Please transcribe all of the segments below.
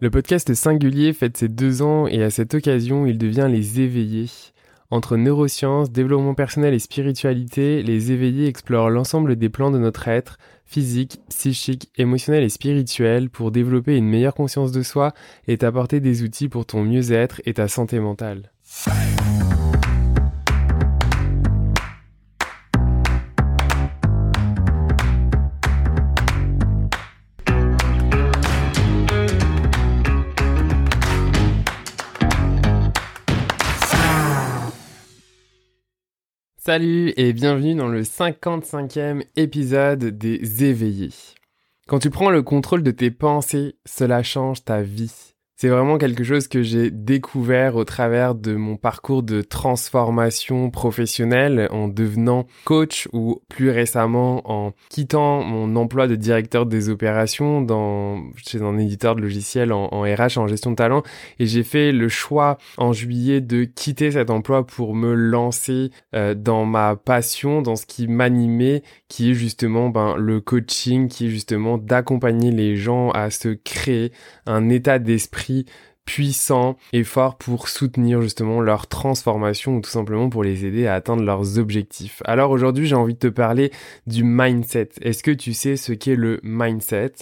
Le podcast singulier fête ses deux ans et à cette occasion, il devient les éveillés. Entre neurosciences, développement personnel et spiritualité, les éveillés explorent l'ensemble des plans de notre être, physique, psychique, émotionnel et spirituel, pour développer une meilleure conscience de soi et t'apporter des outils pour ton mieux-être et ta santé mentale. Salut et bienvenue dans le 55e épisode des éveillés. Quand tu prends le contrôle de tes pensées, cela change ta vie. C'est vraiment quelque chose que j'ai découvert au travers de mon parcours de transformation professionnelle en devenant coach ou plus récemment en quittant mon emploi de directeur des opérations dans, chez un éditeur de logiciels en, RH, en gestion de talent. Et j'ai fait le choix en juillet de quitter cet emploi pour me lancer euh, dans ma passion, dans ce qui m'animait, qui est justement ben, le coaching, qui est justement d'accompagner les gens à se créer un état d'esprit puissant et fort pour soutenir justement leur transformation ou tout simplement pour les aider à atteindre leurs objectifs. Alors aujourd'hui j'ai envie de te parler du mindset. Est-ce que tu sais ce qu'est le mindset?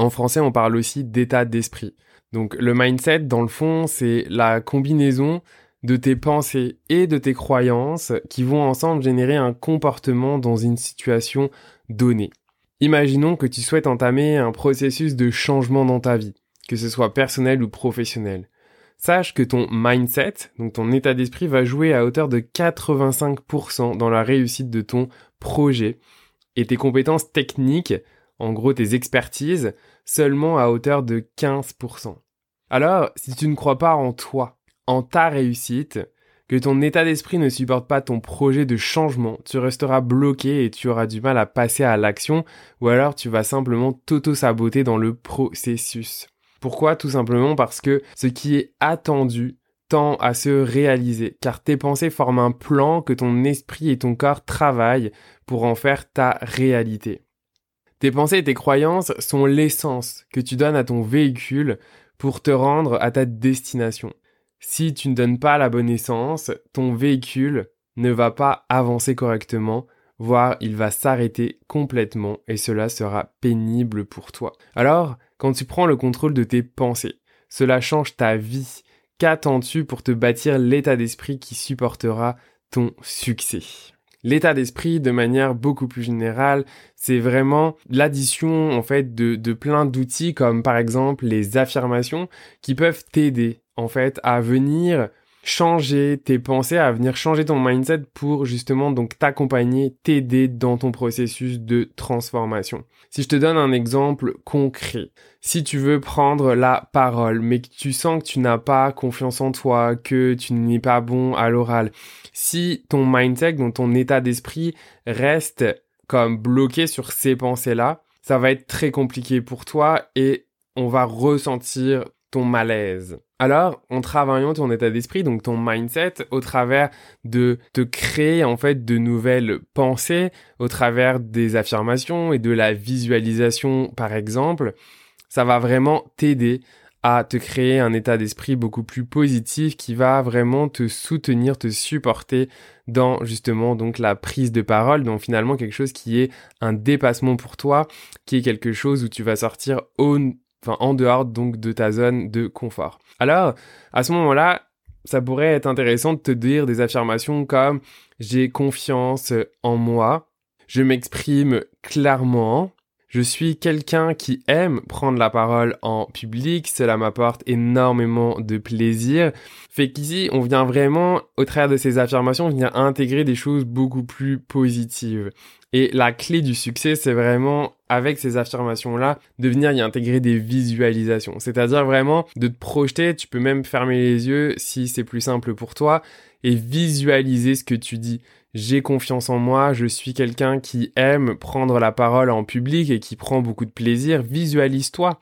En français on parle aussi d'état d'esprit. Donc le mindset dans le fond c'est la combinaison de tes pensées et de tes croyances qui vont ensemble générer un comportement dans une situation donnée. Imaginons que tu souhaites entamer un processus de changement dans ta vie que ce soit personnel ou professionnel. Sache que ton mindset, donc ton état d'esprit, va jouer à hauteur de 85% dans la réussite de ton projet et tes compétences techniques, en gros tes expertises, seulement à hauteur de 15%. Alors, si tu ne crois pas en toi, en ta réussite, que ton état d'esprit ne supporte pas ton projet de changement, tu resteras bloqué et tu auras du mal à passer à l'action, ou alors tu vas simplement t'auto-saboter dans le processus. Pourquoi? Tout simplement parce que ce qui est attendu tend à se réaliser, car tes pensées forment un plan que ton esprit et ton corps travaillent pour en faire ta réalité. Tes pensées et tes croyances sont l'essence que tu donnes à ton véhicule pour te rendre à ta destination. Si tu ne donnes pas la bonne essence, ton véhicule ne va pas avancer correctement, voire il va s'arrêter complètement et cela sera pénible pour toi. Alors, quand tu prends le contrôle de tes pensées. Cela change ta vie. Qu'attends-tu pour te bâtir l'état d'esprit qui supportera ton succès? L'état d'esprit, de manière beaucoup plus générale, c'est vraiment l'addition en fait de, de plein d'outils comme par exemple les affirmations qui peuvent t'aider en fait à venir changer tes pensées, à venir changer ton mindset pour justement donc t'accompagner, t'aider dans ton processus de transformation. Si je te donne un exemple concret, si tu veux prendre la parole, mais que tu sens que tu n'as pas confiance en toi, que tu n'es pas bon à l'oral, si ton mindset, donc ton état d'esprit reste comme bloqué sur ces pensées-là, ça va être très compliqué pour toi et on va ressentir ton malaise. Alors, en travaillant ton état d'esprit, donc ton mindset, au travers de te créer en fait de nouvelles pensées, au travers des affirmations et de la visualisation par exemple, ça va vraiment t'aider à te créer un état d'esprit beaucoup plus positif qui va vraiment te soutenir, te supporter dans justement donc la prise de parole, donc finalement quelque chose qui est un dépassement pour toi, qui est quelque chose où tu vas sortir au en dehors donc de ta zone de confort. Alors, à ce moment-là, ça pourrait être intéressant de te dire des affirmations comme j'ai confiance en moi, je m'exprime clairement, je suis quelqu'un qui aime prendre la parole en public, cela m'apporte énormément de plaisir. Fait qu'ici, on vient vraiment, au travers de ces affirmations, venir intégrer des choses beaucoup plus positives. Et la clé du succès, c'est vraiment, avec ces affirmations-là, de venir y intégrer des visualisations. C'est-à-dire vraiment de te projeter, tu peux même fermer les yeux si c'est plus simple pour toi, et visualiser ce que tu dis. J'ai confiance en moi, je suis quelqu'un qui aime prendre la parole en public et qui prend beaucoup de plaisir. Visualise-toi.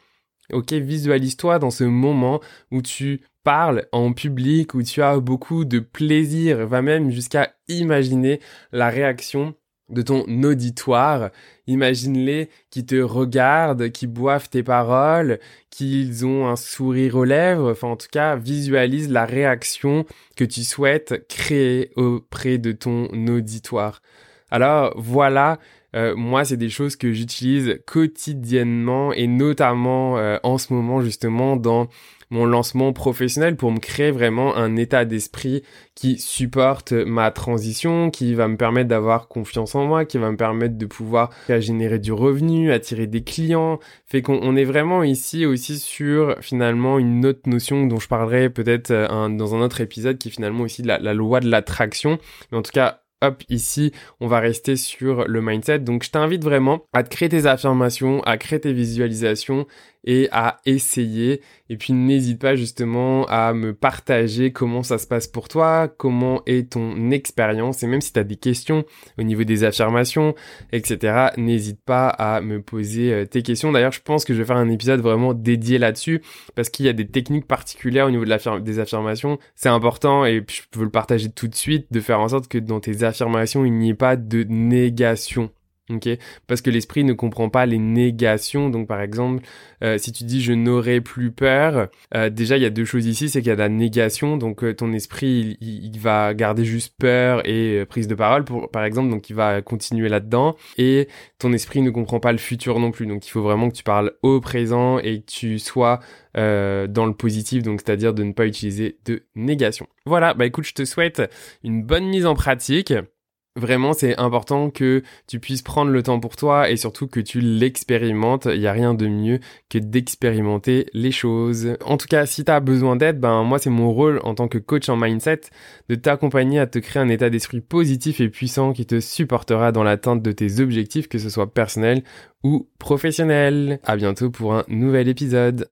Ok, visualise-toi dans ce moment où tu parles en public, où tu as beaucoup de plaisir, va même jusqu'à imaginer la réaction de ton auditoire. Imagine-les qui te regardent, qui boivent tes paroles, qu'ils ont un sourire aux lèvres. Enfin, en tout cas, visualise la réaction que tu souhaites créer auprès de ton auditoire. Alors, voilà. Euh, moi, c'est des choses que j'utilise quotidiennement et notamment euh, en ce moment justement dans mon lancement professionnel pour me créer vraiment un état d'esprit qui supporte ma transition, qui va me permettre d'avoir confiance en moi, qui va me permettre de pouvoir générer du revenu, attirer des clients. Fait qu'on est vraiment ici aussi sur finalement une autre notion dont je parlerai peut-être euh, dans un autre épisode qui est finalement aussi la, la loi de l'attraction. Mais en tout cas, hop, ici, on va rester sur le mindset. Donc, je t'invite vraiment à te créer tes affirmations, à créer tes visualisations et à essayer. Et puis n'hésite pas justement à me partager comment ça se passe pour toi, comment est ton expérience et même si tu as des questions au niveau des affirmations, etc. N'hésite pas à me poser euh, tes questions. D'ailleurs, je pense que je vais faire un épisode vraiment dédié là-dessus parce qu'il y a des techniques particulières au niveau de des affirmations. C'est important et je peux le partager tout de suite de faire en sorte que dans tes affirmations, il n'y ait pas de négation Parce que l'esprit ne comprend pas les négations. Donc, par exemple, euh, si tu dis je n'aurai plus peur, euh, déjà il y a deux choses ici, c'est qu'il y a la négation. Donc, euh, ton esprit il, va garder juste peur et prise de parole, pour, par exemple. Donc, il va continuer là-dedans. Et ton esprit ne comprend pas le futur non plus. Donc, il faut vraiment que tu parles au présent et que tu sois dans le positif. Donc, c'est-à-dire de ne pas utiliser de négation. Voilà. Bah écoute, je te souhaite une bonne mise en pratique. Vraiment, c'est important que tu puisses prendre le temps pour toi et surtout que tu l'expérimentes. Il n'y a rien de mieux que d'expérimenter les choses. En tout cas, si tu as besoin d'aide, ben moi c'est mon rôle en tant que coach en mindset de t'accompagner à te créer un état d'esprit positif et puissant qui te supportera dans l'atteinte de tes objectifs, que ce soit personnel ou professionnel. À bientôt pour un nouvel épisode.